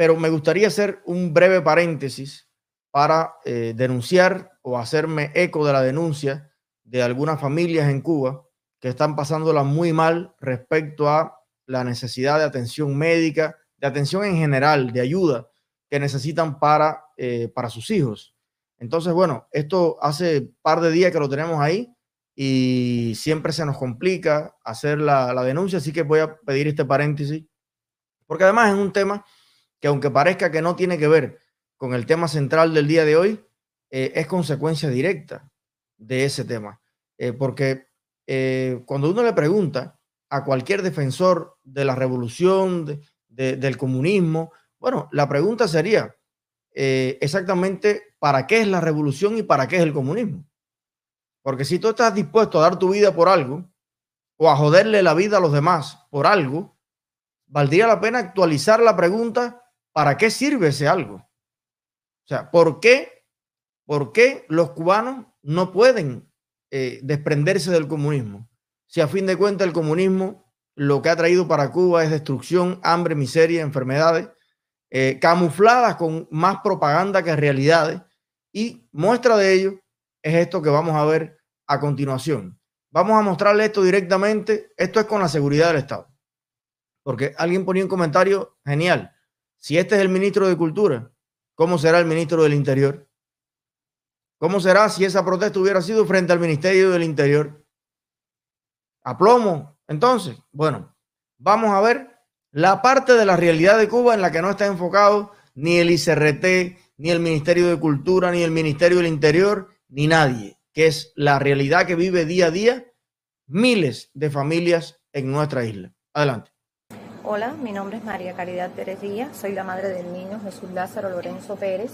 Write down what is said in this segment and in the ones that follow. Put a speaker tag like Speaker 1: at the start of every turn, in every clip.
Speaker 1: pero me gustaría hacer un breve paréntesis para eh, denunciar o hacerme eco de la denuncia de algunas familias en Cuba que están pasándola muy mal respecto a la necesidad de atención médica, de atención en general, de ayuda que necesitan para, eh, para sus hijos. Entonces, bueno, esto hace par de días que lo tenemos ahí y siempre se nos complica hacer la, la denuncia, así que voy a pedir este paréntesis, porque además es un tema que aunque parezca que no tiene que ver con el tema central del día de hoy, eh, es consecuencia directa de ese tema. Eh, porque eh, cuando uno le pregunta a cualquier defensor de la revolución, del comunismo, bueno, la pregunta sería exactamente para qué es la revolución y para qué es el comunismo. Porque si tú estás dispuesto a dar tu vida por algo o a joderle la vida a los demás por algo, valdría la pena actualizar la pregunta, ¿para qué sirve ese algo? O sea, ¿por qué, por qué los cubanos no pueden eh, desprenderse del comunismo? Si a fin de cuentas el comunismo lo que ha traído para Cuba es destrucción, hambre, miseria, enfermedades, eh, camufladas con más propaganda que realidades. Y muestra de ello es esto que vamos a ver a continuación. Vamos a mostrarle esto directamente. Esto es con la seguridad del Estado. Porque alguien ponía un comentario genial. Si este es el ministro de Cultura, ¿cómo será el ministro del Interior? ¿Cómo será si esa protesta hubiera sido frente al Ministerio del Interior? A plomo. Entonces, bueno, vamos a ver la parte de la realidad de Cuba en la que no está enfocado ni el ICRT, ni el Ministerio de Cultura, ni el Ministerio del Interior, ni nadie, que es la realidad que vive día a día miles de familias en nuestra isla. Adelante.
Speaker 2: Hola, mi nombre es María Caridad Pérez Díaz, soy la madre del niño Jesús Lázaro Lorenzo Pérez.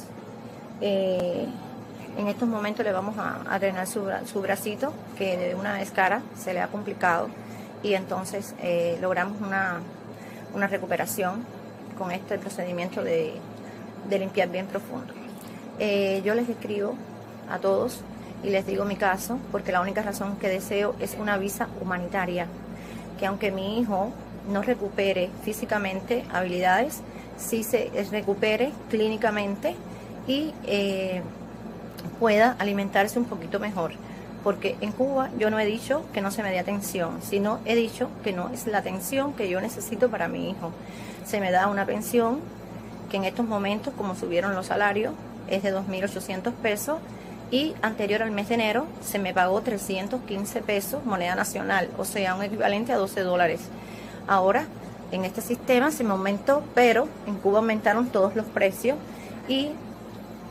Speaker 2: Eh, en estos momentos le vamos a, drenar su, bracito, que de una escara se le ha complicado, y entonces eh, logramos una, recuperación con este procedimiento de, limpiar bien profundo. Eh, yo les escribo a todos y les digo mi caso, porque la única razón que deseo es una visa humanitaria, que aunque mi hijo no recupere físicamente habilidades, sí se recupere clínicamente y eh, pueda alimentarse un poquito mejor. Porque en Cuba yo no he dicho que no se me dé atención, sino he dicho que no es la atención que yo necesito para mi hijo. Se me da una pensión que en estos momentos, como subieron los salarios, es de 2.800 pesos y anterior al mes de enero se me pagó 315 pesos moneda nacional, o sea, un equivalente a 12 dólares. Ahora, en este sistema se me aumentó, pero en Cuba aumentaron todos los precios y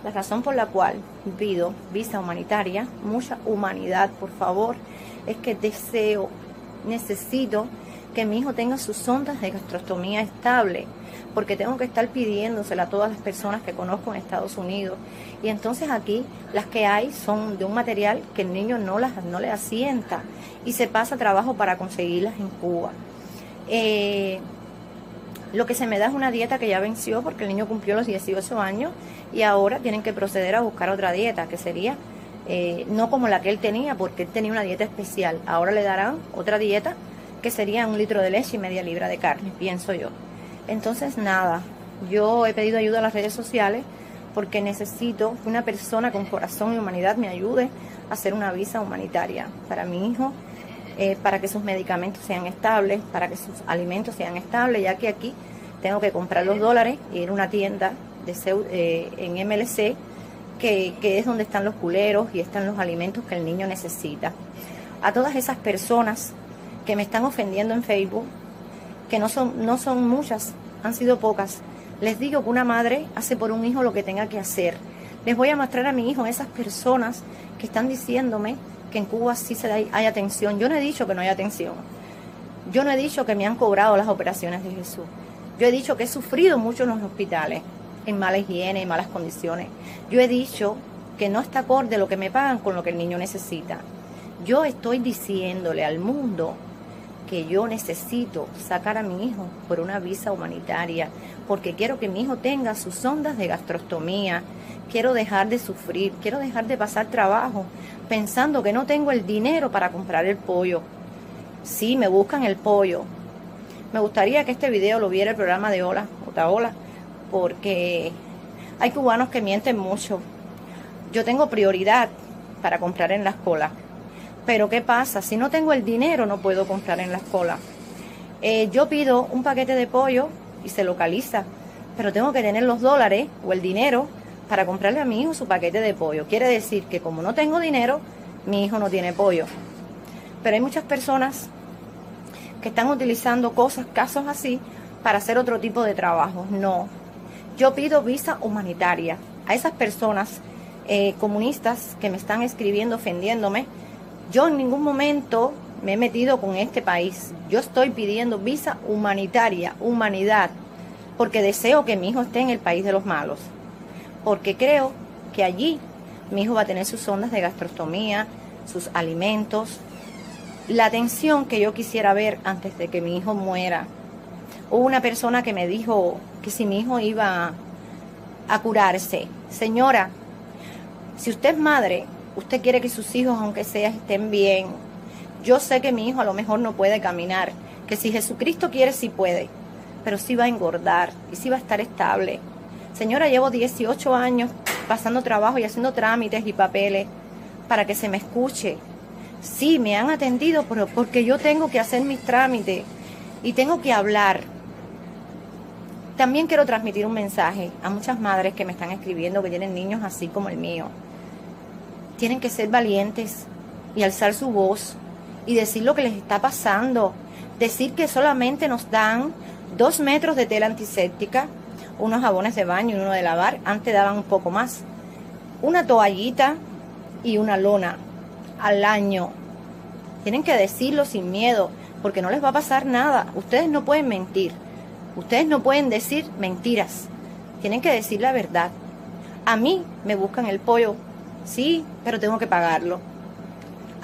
Speaker 2: la razón por la cual pido visa humanitaria, mucha humanidad, por favor, es que deseo, necesito que mi hijo tenga sus ondas de gastrostomía estable, porque tengo que estar pidiéndosela a todas las personas que conozco en Estados Unidos. Y entonces aquí las que hay son de un material que el niño no, las, no le asienta y se pasa trabajo para conseguirlas en Cuba. Eh, lo que se me da es una dieta que ya venció porque el niño cumplió los 18 años y ahora tienen que proceder a buscar otra dieta, que sería eh, no como la que él tenía, porque él tenía una dieta especial. Ahora le darán otra dieta que sería un litro de leche y media libra de carne, pienso yo. Entonces, nada, yo he pedido ayuda a las redes sociales porque necesito que una persona con corazón y humanidad me ayude a hacer una visa humanitaria para mi hijo eh, para que sus medicamentos sean estables, para que sus alimentos sean estables, ya que aquí tengo que comprar los dólares y ir a una tienda de eh, en MLC, que, que es donde están los culeros y están los alimentos que el niño necesita. A todas esas personas que me están ofendiendo en Facebook, que no son, no son muchas, han sido pocas, les digo que una madre hace por un hijo lo que tenga que hacer. Les voy a mostrar a mi hijo esas personas que están diciéndome que en Cuba sí se hay atención. Yo no he dicho que no hay atención. Yo no he dicho que me han cobrado las operaciones de Jesús. Yo he dicho que he sufrido mucho en los hospitales, en mala higiene, en malas condiciones. Yo he dicho que no está acorde lo que me pagan con lo que el niño necesita. Yo estoy diciéndole al mundo que yo necesito sacar a mi hijo por una visa humanitaria, porque quiero que mi hijo tenga sus ondas de gastrostomía, quiero dejar de sufrir, quiero dejar de pasar trabajo pensando que no tengo el dinero para comprar el pollo. Sí, me buscan el pollo. Me gustaría que este video lo viera el programa de Hola, Otaola, porque hay cubanos que mienten mucho. Yo tengo prioridad para comprar en la escuela. Pero ¿qué pasa? Si no tengo el dinero no puedo comprar en la escuela. Eh, yo pido un paquete de pollo y se localiza, pero tengo que tener los dólares o el dinero para comprarle a mi hijo su paquete de pollo. Quiere decir que como no tengo dinero, mi hijo no tiene pollo. Pero hay muchas personas que están utilizando cosas, casos así, para hacer otro tipo de trabajo. No. Yo pido visa humanitaria a esas personas eh, comunistas que me están escribiendo ofendiéndome. Yo en ningún momento me he metido con este país. Yo estoy pidiendo visa humanitaria, humanidad, porque deseo que mi hijo esté en el país de los malos. Porque creo que allí mi hijo va a tener sus ondas de gastrostomía, sus alimentos, la atención que yo quisiera ver antes de que mi hijo muera. Hubo una persona que me dijo que si mi hijo iba a curarse, señora, si usted es madre, usted quiere que sus hijos, aunque sea, estén bien. Yo sé que mi hijo a lo mejor no puede caminar, que si Jesucristo quiere, sí puede, pero sí va a engordar y sí va a estar estable. Señora, llevo 18 años pasando trabajo y haciendo trámites y papeles para que se me escuche. Sí, me han atendido, pero porque yo tengo que hacer mis trámites y tengo que hablar. También quiero transmitir un mensaje a muchas madres que me están escribiendo que tienen niños así como el mío tienen que ser valientes y alzar su voz y decir lo que les está pasando. Decir que solamente nos dan dos metros de tela antiséptica, unos jabones de baño y uno de lavar. Antes daban un poco más. Una toallita y una lona al año. Tienen que decirlo sin miedo, porque no les va a pasar nada. Ustedes no pueden mentir. Ustedes no pueden decir mentiras. Tienen que decir la verdad. A mí me buscan el pollo Sí, pero tengo que pagarlo.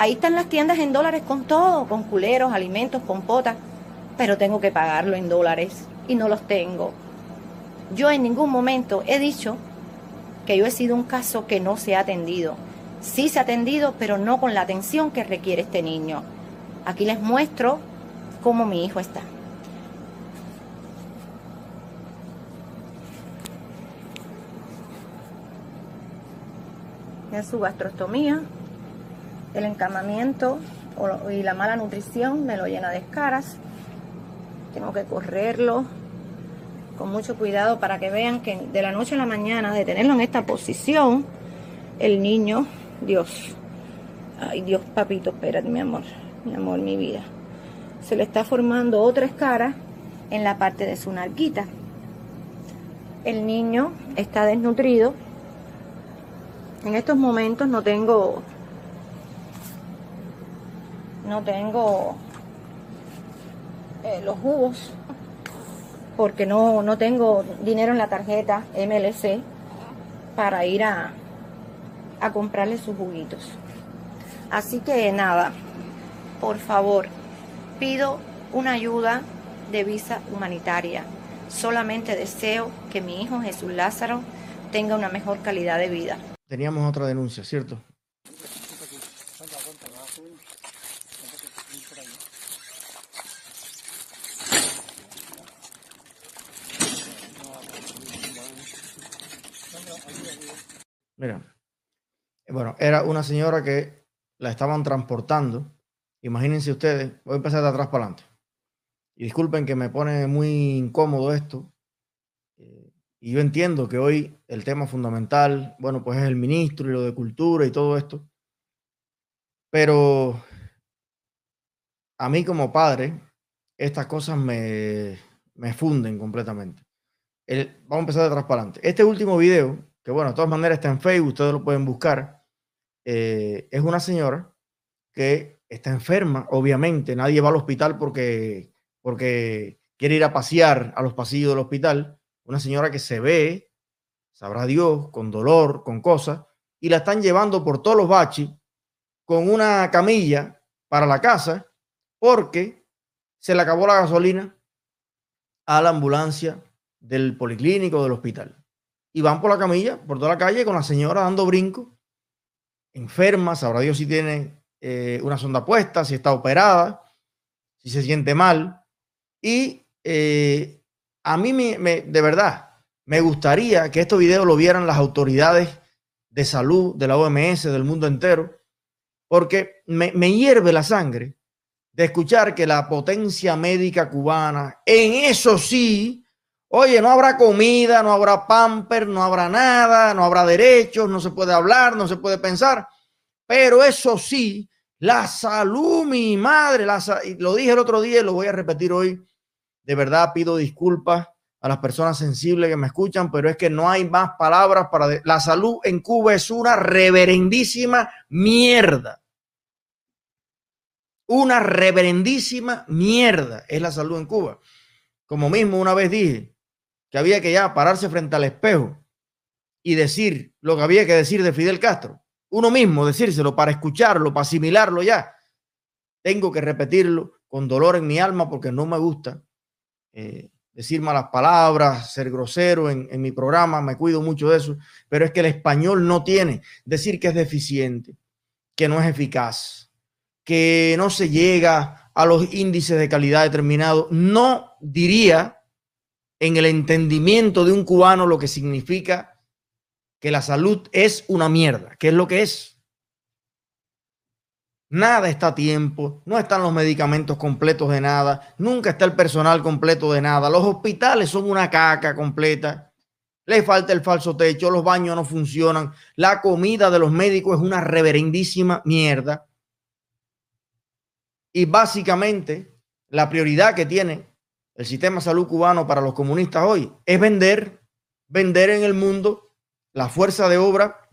Speaker 2: Ahí están las tiendas en dólares con todo, con culeros, alimentos, con potas, pero tengo que pagarlo en dólares y no los tengo. Yo en ningún momento he dicho que yo he sido un caso que no se ha atendido. Sí se ha atendido, pero no con la atención que requiere este niño. Aquí les muestro cómo mi hijo está. en su gastrostomía, el encamamiento y la mala nutrición me lo llena de escaras. Tengo que correrlo con mucho cuidado para que vean que de la noche a la mañana, de tenerlo en esta posición, el niño, Dios, ay Dios papito, espérate mi amor, mi amor, mi vida, se le está formando otra escara en la parte de su narquita. El niño está desnutrido, en estos momentos no tengo no tengo eh, los jugos porque no, no tengo dinero en la tarjeta MLC para ir a, a comprarle sus juguitos. Así que nada, por favor, pido una ayuda de visa humanitaria. Solamente deseo que mi hijo Jesús Lázaro tenga una mejor calidad de vida.
Speaker 1: Teníamos otra denuncia, ¿cierto? Mira, era una señora que la estaban transportando. Imagínense ustedes, voy a empezar de atrás para adelante. Y disculpen que me pone muy incómodo esto, y yo entiendo que hoy el tema fundamental, bueno, pues es el ministro y lo de cultura y todo esto. Pero a mí como padre, estas cosas me, me funden completamente. El, vamos a empezar de atrás para adelante. Este último video, que bueno, de todas maneras está en Facebook, ustedes lo pueden buscar, eh, es una señora que está enferma, obviamente. Nadie va al hospital porque, porque quiere ir a pasear a los pasillos del hospital una señora que se ve, sabrá Dios, con dolor, con cosas, y la están llevando por todos los baches con una camilla para la casa porque se le acabó la gasolina a la ambulancia del policlínico del hospital. Y van por la camilla, por toda la calle, con la señora dando brinco, enferma, sabrá Dios si tiene eh, una sonda puesta, si está operada, si se siente mal. Y eh, a mí me, de verdad, me gustaría que estos videos lo vieran las autoridades de salud de la OMS, del mundo entero, porque me, me hierve la sangre de escuchar que la potencia médica cubana, en eso sí, oye, no habrá comida, no habrá pamper, no habrá nada, no habrá derechos, no se puede hablar, no se puede pensar, pero eso sí, la salud, mi madre, la, lo dije el otro día y lo voy a repetir hoy, de verdad pido disculpas a las personas sensibles que me escuchan, pero es que no hay más palabras para... La salud en Cuba es una reverendísima mierda. Una reverendísima mierda es la salud en Cuba. Como mismo una vez dije que había que ya pararse frente al espejo y decir lo que había que decir de Fidel Castro. Uno mismo decírselo para escucharlo, para asimilarlo ya. Tengo que repetirlo con dolor en mi alma porque no me gusta. Eh, decir malas palabras, ser grosero en, mi programa, me cuido mucho de eso, pero es que el español no tiene decir que es deficiente, que no es eficaz, que no se llega a los índices de calidad determinados, no diría en el entendimiento de un cubano lo que significa que la salud es una mierda, que es lo que es. Nada está a tiempo, no están los medicamentos completos de nada, nunca está el personal completo de nada. Los hospitales son una caca completa. Le falta el falso techo, los baños no funcionan, la comida de los médicos es una reverendísima mierda. Y básicamente la prioridad que tiene el sistema de salud cubano para los comunistas hoy es vender, vender en el mundo la fuerza de obra,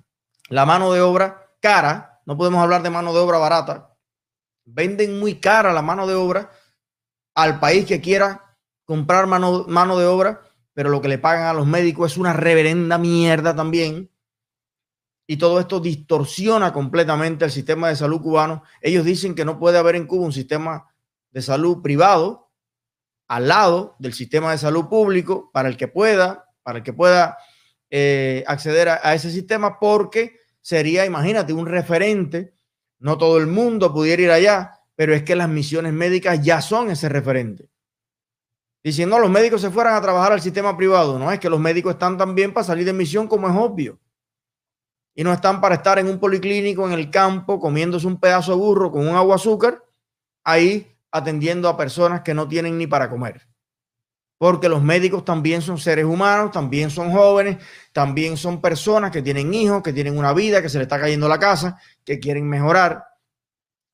Speaker 1: la mano de obra cara no podemos hablar de mano de obra barata. Venden muy cara la mano de obra al país que quiera comprar mano, mano de obra, pero lo que le pagan a los médicos es una reverenda mierda también. Y todo esto distorsiona completamente el sistema de salud cubano. Ellos dicen que no puede haber en Cuba un sistema de salud privado al lado del sistema de salud público para el que pueda, para el que pueda eh, acceder a, ese sistema, porque sería, imagínate, un referente. No todo el mundo pudiera ir allá, pero es que las misiones médicas ya son ese referente. Diciendo los médicos se fueran a trabajar al sistema privado, no es que los médicos están también para salir de misión, como es obvio. Y no están para estar en un policlínico en el campo comiéndose un pedazo de burro con un agua azúcar, ahí atendiendo a personas que no tienen ni para comer porque los médicos también son seres humanos, también son jóvenes, también son personas que tienen hijos, que tienen una vida, que se le está cayendo la casa, que quieren mejorar.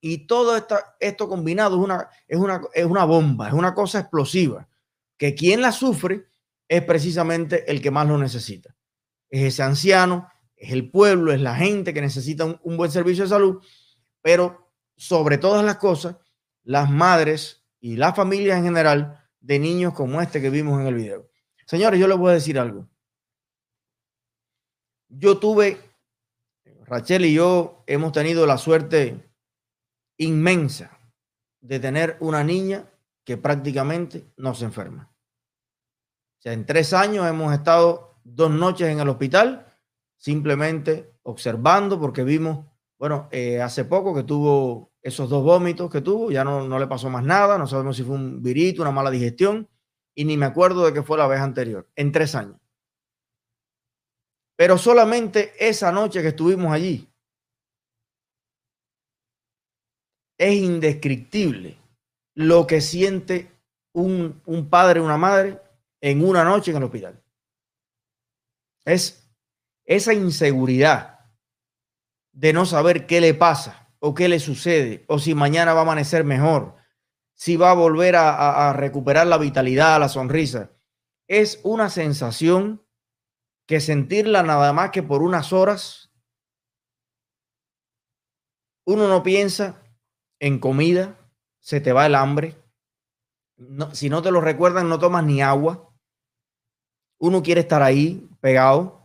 Speaker 1: Y todo esto, esto combinado es una, es, una, es una bomba, es una cosa explosiva, que quien la sufre es precisamente el que más lo necesita. Es ese anciano, es el pueblo, es la gente que necesita un, un buen servicio de salud, pero sobre todas las cosas, las madres y las familias en general, de niños como este que vimos en el video. Señores, yo les voy a decir algo. Yo tuve, Rachel y yo hemos tenido la suerte inmensa de tener una niña que prácticamente no se enferma. O sea, en tres años hemos estado dos noches en el hospital simplemente observando porque vimos, bueno, eh, hace poco que tuvo esos dos vómitos que tuvo, ya no, no le pasó más nada, no sabemos si fue un virito, una mala digestión, y ni me acuerdo de qué fue la vez anterior, en tres años. Pero solamente esa noche que estuvimos allí, es indescriptible lo que siente un, un padre, una madre en una noche en el hospital. Es esa inseguridad de no saber qué le pasa o qué le sucede, o si mañana va a amanecer mejor, si va a volver a, recuperar la vitalidad, la sonrisa. Es una sensación que sentirla nada más que por unas horas, uno no piensa en comida, se te va el hambre. si no te lo recuerdan, no tomas ni agua. Uno quiere estar ahí pegado.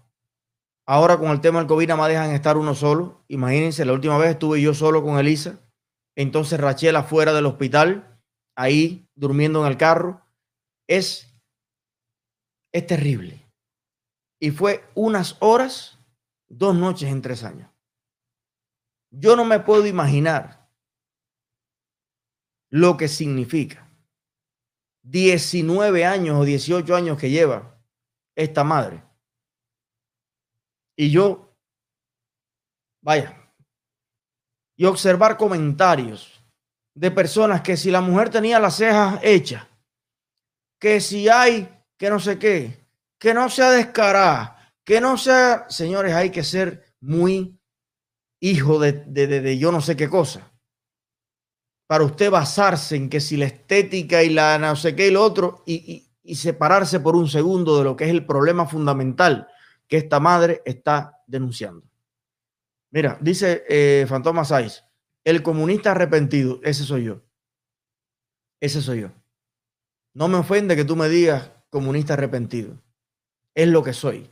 Speaker 1: Ahora con el tema del COVID nada más dejan estar uno solo. Imagínense, la última vez estuve yo solo con Elisa. Entonces Rachel afuera del hospital, ahí durmiendo en el carro. Es, es terrible. Y fue unas horas, dos noches en tres años. Yo no me puedo imaginar lo que significa 19 años o 18 años que lleva esta madre. Y yo, vaya, y observar comentarios de personas que si la mujer tenía las cejas hechas, que si hay que no sé qué, que no sea descarada, que no sea, señores, hay que ser muy hijo de, de, yo no sé qué cosa. Para usted basarse en que si la estética y la no sé qué y lo otro, y, y separarse por un segundo de lo que es el problema fundamental que esta madre está denunciando. Mira, dice eh, Fantoma Saiz, el comunista arrepentido, ese soy yo. Ese soy yo. No me ofende que tú me digas comunista arrepentido. Es lo que soy.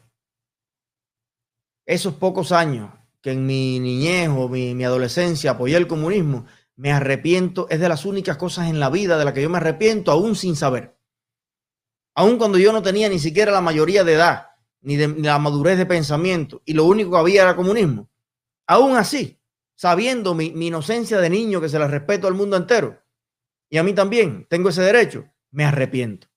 Speaker 1: Esos pocos años que en mi niñez o mi, mi adolescencia apoyé el comunismo, me arrepiento, es de las únicas cosas en la vida de las que yo me arrepiento aún sin saber. Aún cuando yo no tenía ni siquiera la mayoría de edad, ni de la madurez de pensamiento, y lo único que había era comunismo. Aún así, sabiendo mi, mi inocencia de niño que se la respeto al mundo entero, y a mí también tengo ese derecho, me arrepiento.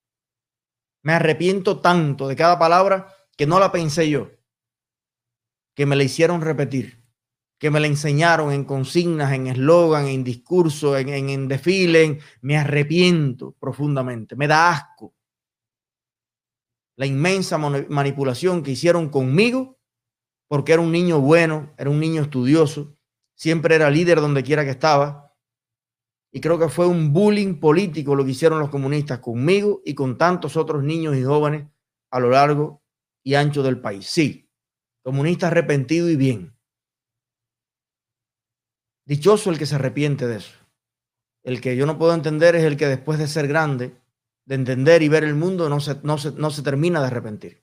Speaker 1: Me arrepiento tanto de cada palabra que no la pensé yo, que me la hicieron repetir, que me la enseñaron en consignas, en eslogan, en discurso, en, en, en desfile. Me arrepiento profundamente, me da asco la inmensa manipulación que hicieron conmigo, porque era un niño bueno, era un niño estudioso, siempre era líder donde quiera que estaba. Y creo que fue un bullying político lo que hicieron los comunistas conmigo y con tantos otros niños y jóvenes a lo largo y ancho del país. Sí, comunista arrepentido y bien. Dichoso el que se arrepiente de eso. El que yo no puedo entender es el que después de ser grande de entender y ver el mundo, no se, no no se termina de arrepentir.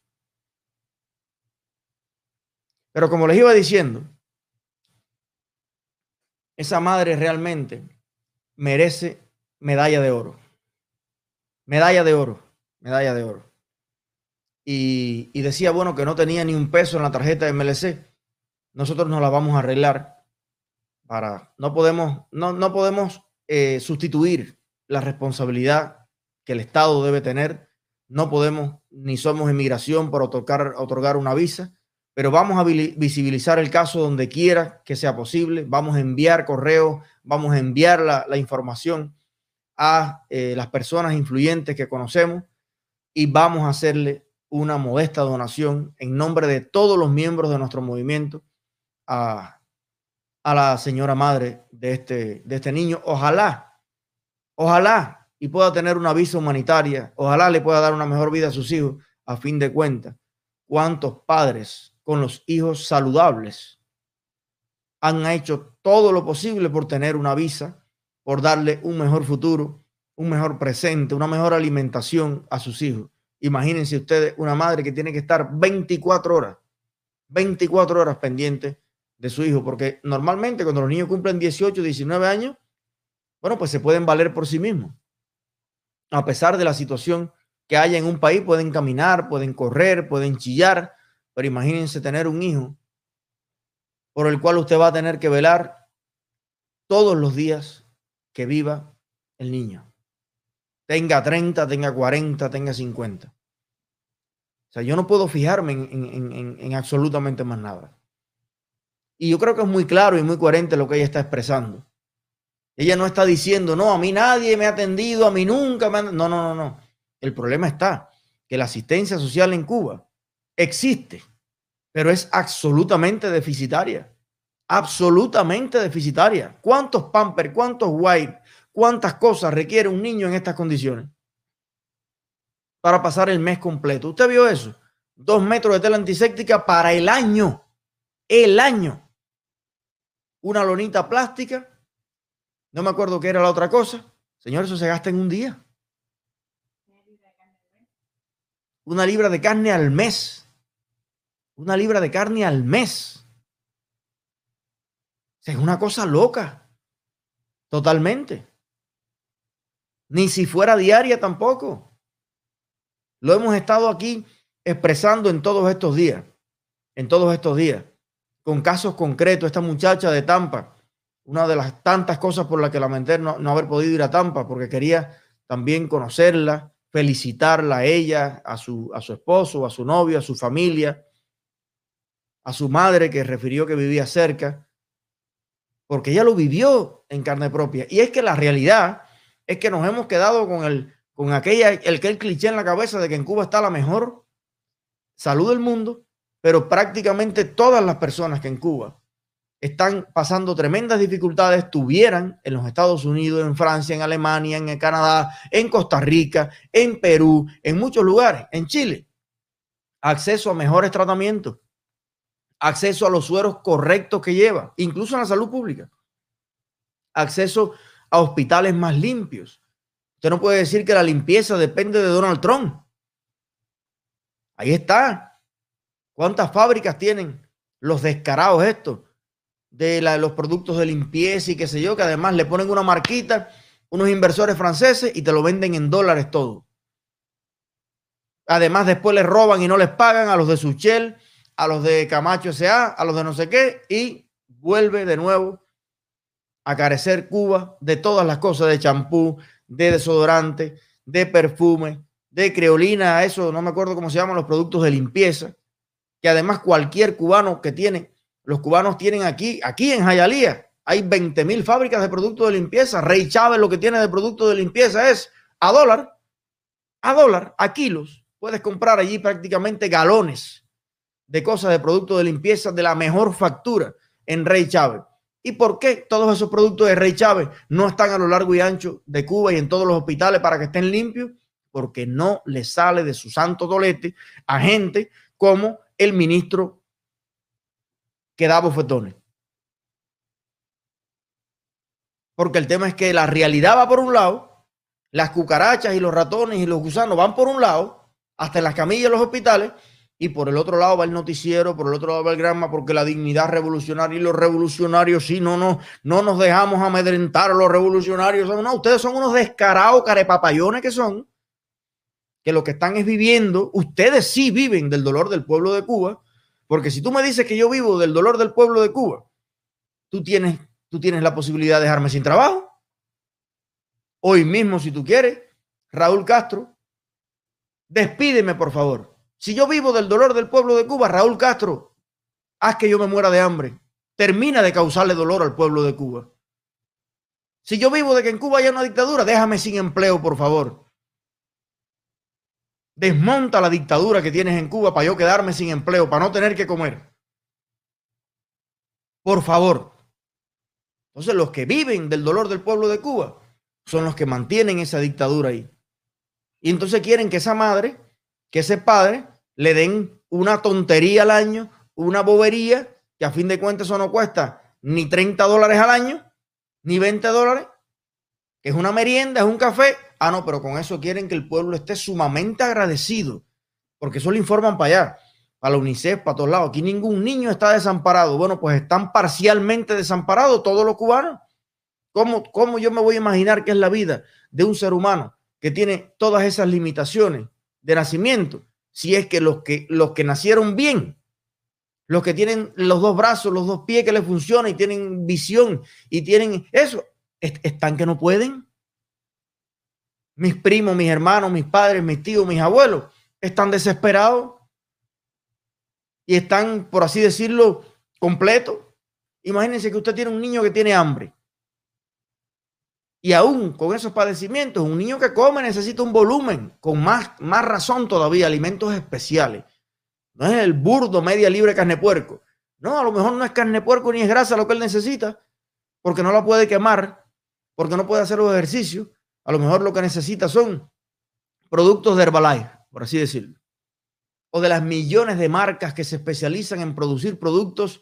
Speaker 1: Pero como les iba diciendo, esa madre realmente merece medalla de oro. Medalla de oro, medalla de oro. Y, y, decía, bueno, que no tenía ni un peso en la tarjeta de MLC. Nosotros nos la vamos a arreglar para, no podemos, no, no podemos eh, sustituir la responsabilidad que el Estado debe tener. No podemos ni somos inmigración para otorgar, otorgar una visa, pero vamos a visibilizar el caso donde quiera que sea posible. Vamos a enviar correos, vamos a enviar la, la información a eh, las personas influyentes que conocemos y vamos a hacerle una modesta donación en nombre de todos los miembros de nuestro movimiento a, a la señora madre de este, de este niño. Ojalá, ojalá y pueda tener una visa humanitaria, ojalá le pueda dar una mejor vida a sus hijos, a fin de cuentas, cuántos padres con los hijos saludables han hecho todo lo posible por tener una visa, por darle un mejor futuro, un mejor presente, una mejor alimentación a sus hijos. Imagínense ustedes una madre que tiene que estar 24 horas, 24 horas pendiente de su hijo, porque normalmente cuando los niños cumplen 18, 19 años, bueno, pues se pueden valer por sí mismos a pesar de la situación que haya en un país, pueden caminar, pueden correr, pueden chillar, pero imagínense tener un hijo por el cual usted va a tener que velar todos los días que viva el niño. Tenga 30, tenga 40, tenga 50. O sea, yo no puedo fijarme en, en, en, en absolutamente más nada. Y yo creo que es muy claro y muy coherente lo que ella está expresando. Ella no está diciendo, no, a mí nadie me ha atendido, a mí nunca me han... No, no, no, no. El problema está que la asistencia social en Cuba existe, pero es absolutamente deficitaria. Absolutamente deficitaria. ¿Cuántos pampers, cuántos white, cuántas cosas requiere un niño en estas condiciones para pasar el mes completo? ¿Usted vio eso? Dos metros de tela antiséptica para el año. El año. Una lonita plástica no me acuerdo qué era la otra cosa. Señor, eso se gasta en un día. Una libra de carne al mes. Una libra de carne al mes. Es una cosa loca. Totalmente. Ni si fuera diaria tampoco. Lo hemos estado aquí expresando en todos estos días. En todos estos días. Con casos concretos. Esta muchacha de Tampa una de las tantas cosas por las que lamenté no, no haber podido ir a Tampa, porque quería también conocerla, felicitarla a ella, a su, a su esposo, a su novio, a su familia, a su madre que refirió que vivía cerca, porque ella lo vivió en carne propia. Y es que la realidad es que nos hemos quedado con el, con aquella, el que el cliché en la cabeza de que en Cuba está la mejor salud del mundo, pero prácticamente todas las personas que en Cuba están pasando tremendas dificultades, tuvieran en los Estados Unidos, en Francia, en Alemania, en Canadá, en Costa Rica, en Perú, en muchos lugares, en Chile, acceso a mejores tratamientos, acceso a los sueros correctos que lleva, incluso en la salud pública, acceso a hospitales más limpios. Usted no puede decir que la limpieza depende de Donald Trump. Ahí está. ¿Cuántas fábricas tienen los descarados estos? De los productos de limpieza y qué sé yo, que además le ponen una marquita, unos inversores franceses y te lo venden en dólares todo. Además, después les roban y no les pagan a los de Suchel, a los de Camacho S.A., a los de no sé qué, y vuelve de nuevo a carecer Cuba de todas las cosas, de champú, de desodorante, de perfume, de creolina, eso no me acuerdo cómo se llaman los productos de limpieza, que además cualquier cubano que tiene los cubanos tienen aquí, aquí en Jayalía, hay 20 mil fábricas de productos de limpieza. Rey Chávez lo que tiene de productos de limpieza es a dólar, a dólar, a kilos. Puedes comprar allí prácticamente galones de cosas de productos de limpieza de la mejor factura en Rey Chávez. ¿Y por qué todos esos productos de Rey Chávez no están a lo largo y ancho de Cuba y en todos los hospitales para que estén limpios? Porque no le sale de su santo dolete a gente como el ministro que da bofetones. Porque el tema es que la realidad va por un lado, las cucarachas y los ratones y los gusanos van por un lado, hasta en las camillas de los hospitales, y por el otro lado va el noticiero, por el otro lado va el grama, porque la dignidad revolucionaria y los revolucionarios, sí, no, no, no nos dejamos amedrentar a los revolucionarios. No, ustedes son unos descarados carepapayones que son, que lo que están es viviendo, ustedes sí viven del dolor del pueblo de Cuba, porque si tú me dices que yo vivo del dolor del pueblo de Cuba, tú tienes, tú tienes la posibilidad de dejarme sin trabajo. Hoy mismo, si tú quieres, Raúl Castro, despídeme, por favor. Si yo vivo del dolor del pueblo de Cuba, Raúl Castro, haz que yo me muera de hambre. Termina de causarle dolor al pueblo de Cuba. Si yo vivo de que en Cuba haya una dictadura, déjame sin empleo, por favor. Desmonta la dictadura que tienes en Cuba para yo quedarme sin empleo, para no tener que comer. Por favor. Entonces los que viven del dolor del pueblo de Cuba son los que mantienen esa dictadura ahí. Y entonces quieren que esa madre, que ese padre, le den una tontería al año, una bobería, que a fin de cuentas eso no cuesta ni 30 dólares al año, ni 20 dólares, que es una merienda, es un café, Ah, no, pero con eso quieren que el pueblo esté sumamente agradecido, porque eso lo informan para allá, para la UNICEF, para todos lados. Aquí ningún niño está desamparado. Bueno, pues están parcialmente desamparados todos los cubanos. ¿Cómo, ¿Cómo yo me voy a imaginar que es la vida de un ser humano que tiene todas esas limitaciones de nacimiento? Si es que los que, los que nacieron bien, los que tienen los dos brazos, los dos pies que les funcionan y tienen visión y tienen eso, están que no pueden mis primos, mis hermanos, mis padres, mis tíos, mis abuelos, están desesperados y están, por así decirlo, completos. Imagínense que usted tiene un niño que tiene hambre. Y aún con esos padecimientos, un niño que come necesita un volumen, con más, más razón todavía, alimentos especiales. No es el burdo media libre carne puerco. No, a lo mejor no es carne puerco ni es grasa lo que él necesita, porque no la puede quemar, porque no puede hacer los ejercicios, a lo mejor lo que necesita son productos de Herbalife, por así decirlo. O de las millones de marcas que se especializan en producir productos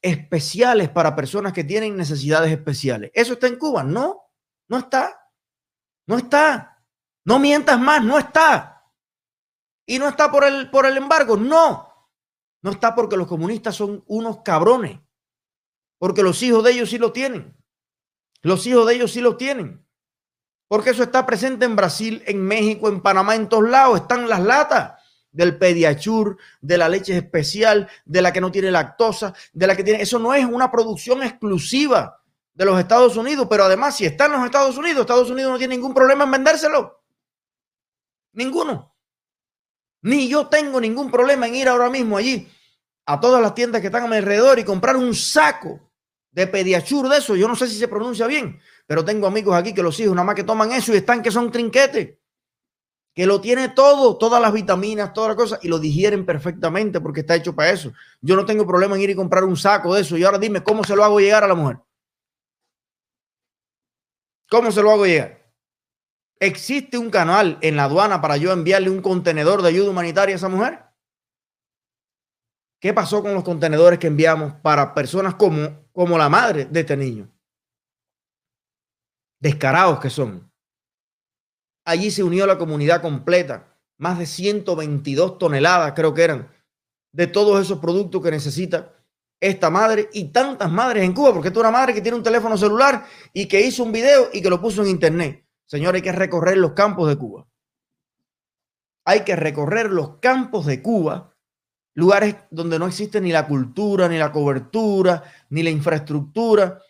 Speaker 1: especiales para personas que tienen necesidades especiales. ¿Eso está en Cuba? No, no está. No está. No mientas más, no está. Y no está por el, por el embargo, no. No está porque los comunistas son unos cabrones. Porque los hijos de ellos sí lo tienen. Los hijos de ellos sí lo tienen. Porque eso está presente en Brasil, en México, en Panamá, en todos lados. Están las latas del pediachur, de la leche especial, de la que no tiene lactosa, de la que tiene... Eso no es una producción exclusiva de los Estados Unidos, pero además si está en los Estados Unidos, Estados Unidos no tiene ningún problema en vendérselo. Ninguno. Ni yo tengo ningún problema en ir ahora mismo allí a todas las tiendas que están a mi alrededor y comprar un saco de pediachur de eso. Yo no sé si se pronuncia bien, pero tengo amigos aquí que los hijos nada más que toman eso y están que son trinquetes, que lo tiene todo, todas las vitaminas, todas las cosas y lo digieren perfectamente porque está hecho para eso. Yo no tengo problema en ir y comprar un saco de eso. Y ahora dime cómo se lo hago llegar a la mujer. ¿Cómo se lo hago llegar? ¿Existe un canal en la aduana para yo enviarle un contenedor de ayuda humanitaria a esa mujer? ¿Qué pasó con los contenedores que enviamos para personas como, como la madre de este niño? Descarados que son. Allí se unió la comunidad completa, más de 122 toneladas creo que eran, de todos esos productos que necesita esta madre y tantas madres en Cuba, porque es una madre que tiene un teléfono celular y que hizo un video y que lo puso en internet. Señor, hay que recorrer los campos de Cuba. Hay que recorrer los campos de Cuba lugares donde no existe ni la cultura, ni la cobertura, ni la infraestructura,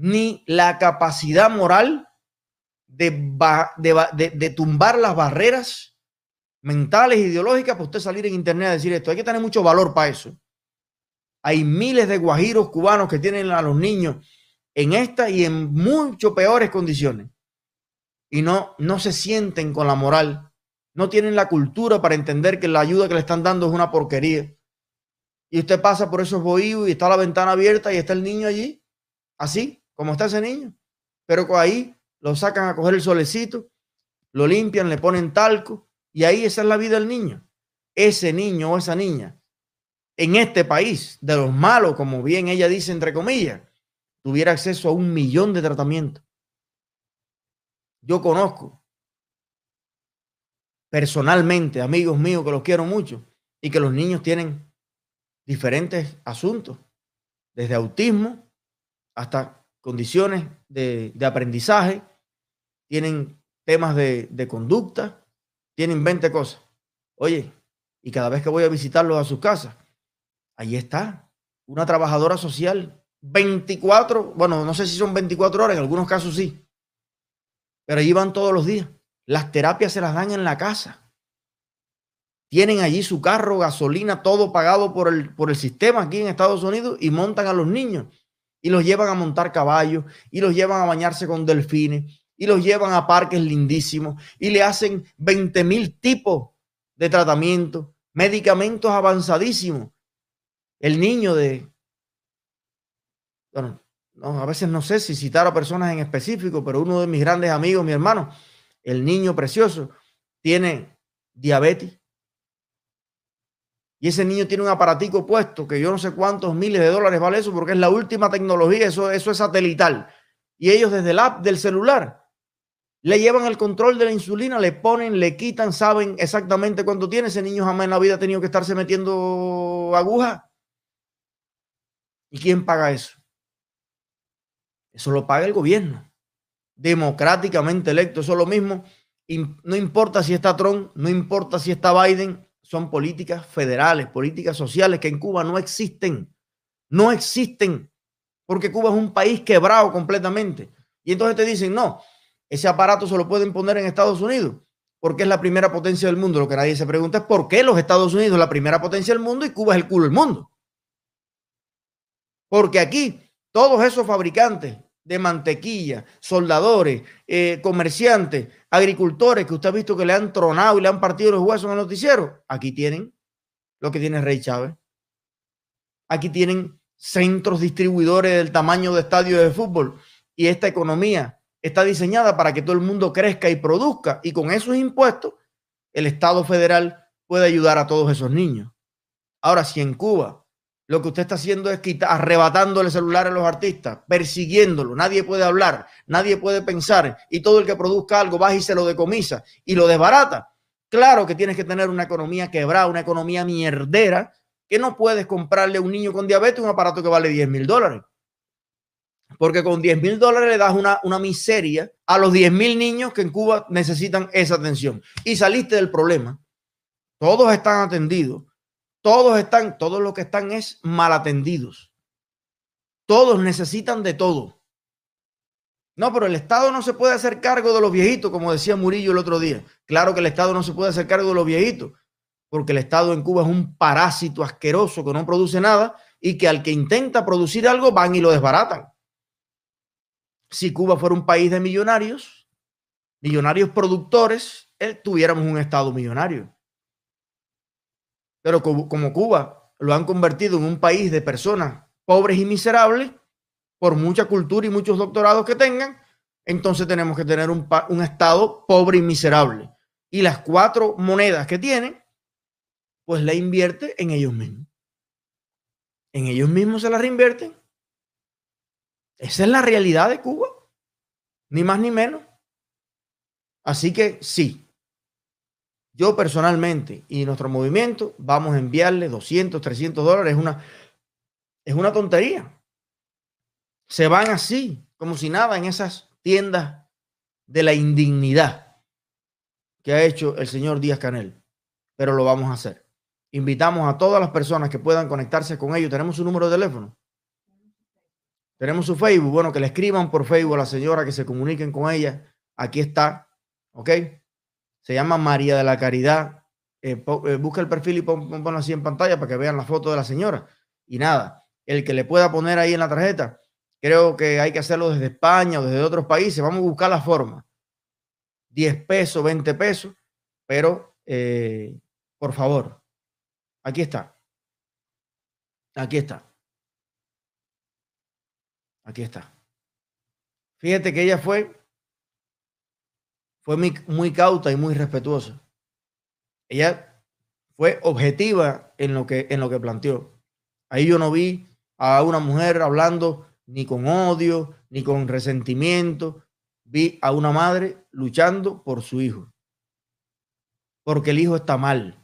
Speaker 1: ni la capacidad moral de, de, tumbar las barreras mentales ideológicas para usted salir en internet a decir esto. Hay que tener mucho valor para eso. Hay miles de guajiros cubanos que tienen a los niños en esta y en mucho peores condiciones. Y no, no se sienten con la moral no tienen la cultura para entender que la ayuda que le están dando es una porquería. Y usted pasa por esos bohíos y está la ventana abierta y está el niño allí, así como está ese niño. Pero ahí lo sacan a coger el solecito, lo limpian, le ponen talco y ahí esa es la vida del niño. Ese niño o esa niña en este país, de los malos, como bien ella dice entre comillas, tuviera acceso a un millón de tratamientos. Yo conozco personalmente, amigos míos que los quiero mucho, y que los niños tienen diferentes asuntos, desde autismo hasta condiciones de, aprendizaje, tienen temas de, conducta, tienen 20 cosas. Oye, y cada vez que voy a visitarlos a sus casas, ahí está, una trabajadora social, 24, bueno, no sé si son 24 horas, en algunos casos sí, pero allí van todos los días las terapias se las dan en la casa. Tienen allí su carro, gasolina, todo pagado por el, por el sistema aquí en Estados Unidos y montan a los niños y los llevan a montar caballos y los llevan a bañarse con delfines y los llevan a parques lindísimos y le hacen 20 mil tipos de tratamiento, medicamentos avanzadísimos. El niño de, bueno, a veces no sé si citar a personas en específico, pero uno de mis grandes amigos, mi hermano, el niño precioso, tiene diabetes. Y ese niño tiene un aparatico puesto que yo no sé cuántos miles de dólares vale eso porque es la última tecnología, eso, eso es satelital. Y ellos desde el app del celular le llevan el control de la insulina, le ponen, le quitan, saben exactamente cuánto tiene. Ese niño jamás en la vida ha tenido que estarse metiendo aguja. ¿Y quién paga eso? Eso lo paga el gobierno democráticamente electo. Eso es lo mismo. No importa si está Trump, no importa si está Biden, son políticas federales, políticas sociales que en Cuba no existen. No existen. Porque Cuba es un país quebrado completamente. Y entonces te dicen, no, ese aparato se lo pueden poner en Estados Unidos porque es la primera potencia del mundo. Lo que nadie se pregunta es por qué los Estados Unidos es la primera potencia del mundo y Cuba es el culo del mundo. Porque aquí todos esos fabricantes de mantequilla, soldadores, eh, comerciantes, agricultores que usted ha visto que le han tronado y le han partido los huesos en el noticiero, aquí tienen lo que tiene Rey Chávez. Aquí tienen centros distribuidores del tamaño de estadios de fútbol y esta economía está diseñada para que todo el mundo crezca y produzca y con esos impuestos el Estado federal puede ayudar a todos esos niños. Ahora, si en Cuba lo que usted está haciendo es quitar, arrebatándole el celular a los artistas, persiguiéndolo. Nadie puede hablar, nadie puede pensar y todo el que produzca algo va y se lo decomisa y lo desbarata. Claro que tienes que tener una economía quebrada, una economía mierdera, que no puedes comprarle a un niño con diabetes un aparato que vale 10 mil dólares. Porque con 10 mil dólares le das una, una miseria a los 10 mil niños que en Cuba necesitan esa atención. Y saliste del problema. Todos están atendidos todos están, todos los que están es mal atendidos. Todos necesitan de todo. No, pero el Estado no se puede hacer cargo de los viejitos, como decía Murillo el otro día. Claro que el Estado no se puede hacer cargo de los viejitos, porque el Estado en Cuba es un parásito asqueroso que no produce nada y que al que intenta producir algo van y lo desbaratan. Si Cuba fuera un país de millonarios, millonarios productores, eh, tuviéramos un Estado millonario. Pero como, Cuba lo han convertido en un país de personas pobres y miserables, por mucha cultura y muchos doctorados que tengan, entonces tenemos que tener un, Estado pobre y miserable. Y las cuatro monedas que tienen, pues la invierte en ellos mismos. En ellos mismos se la reinvierten. Esa es la realidad de Cuba. Ni más ni menos. Así que sí, yo personalmente y nuestro movimiento vamos a enviarle 200, 300 dólares. Es una, es una tontería se van así, como si nada, en esas tiendas de la indignidad que ha hecho el señor Díaz Canel. Pero lo vamos a hacer. Invitamos a todas las personas que puedan conectarse con ellos. Tenemos su número de teléfono. Tenemos su Facebook. Bueno, que le escriban por Facebook a la señora, que se comuniquen con ella. Aquí está. ¿Ok? Se llama María de la Caridad. Eh, eh, busca el perfil y ponlo así en pantalla para que vean la foto de la señora. Y nada, el que le pueda poner ahí en la tarjeta Creo que hay que hacerlo desde España o desde otros países. Vamos a buscar la forma. 10 pesos, 20 pesos, pero eh, por favor, aquí está. Aquí está. Aquí está. Fíjate que ella fue, fue muy, cauta y muy respetuosa. Ella fue objetiva en lo que, en lo que planteó. Ahí yo no vi a una mujer hablando ni con odio, ni con resentimiento. Vi a una madre luchando por su hijo, porque el hijo está mal.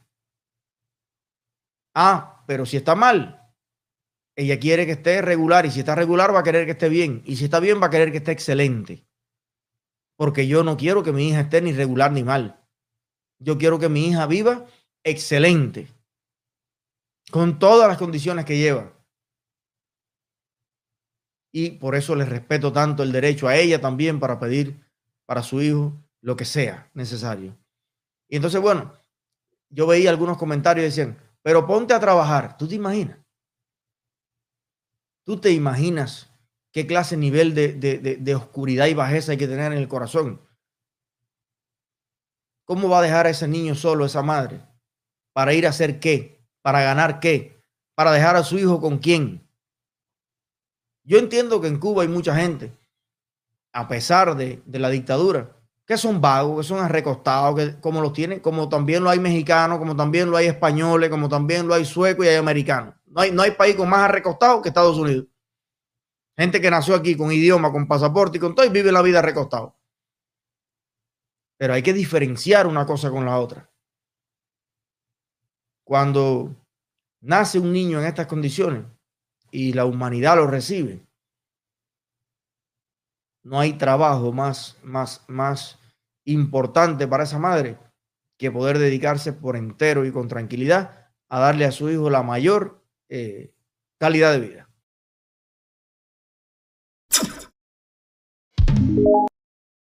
Speaker 1: Ah, pero si está mal, ella quiere que esté regular y si está regular va a querer que esté bien y si está bien va a querer que esté excelente. Porque yo no quiero que mi hija esté ni regular ni mal. Yo quiero que mi hija viva excelente, con todas las condiciones que lleva y por eso le respeto tanto el derecho a ella también para pedir para su hijo lo que sea necesario. Y entonces, bueno, yo veía algunos comentarios y decían, pero ponte a trabajar. ¿Tú te imaginas? ¿Tú te imaginas qué clase, nivel de, de oscuridad y bajeza hay que tener en el corazón? ¿Cómo va a dejar a ese niño solo, esa madre? ¿Para ir a hacer qué? ¿Para ganar qué? ¿Para dejar a su hijo con quién? Yo entiendo que en Cuba hay mucha gente, a pesar de, la dictadura, que son vagos, que son recostados, que como los tienen, como también lo hay mexicanos, como también lo hay españoles, como también lo hay suecos y hay americanos. No hay, no hay país con más arrecostados que Estados Unidos. Gente que nació aquí con idioma, con pasaporte y con todo y vive la vida recostado. Pero hay que diferenciar una cosa con la otra. Cuando nace un niño en estas condiciones, y la humanidad lo recibe. No hay trabajo más, más, más importante para esa madre que poder dedicarse por entero y con tranquilidad a darle a su hijo la mayor eh, calidad de vida.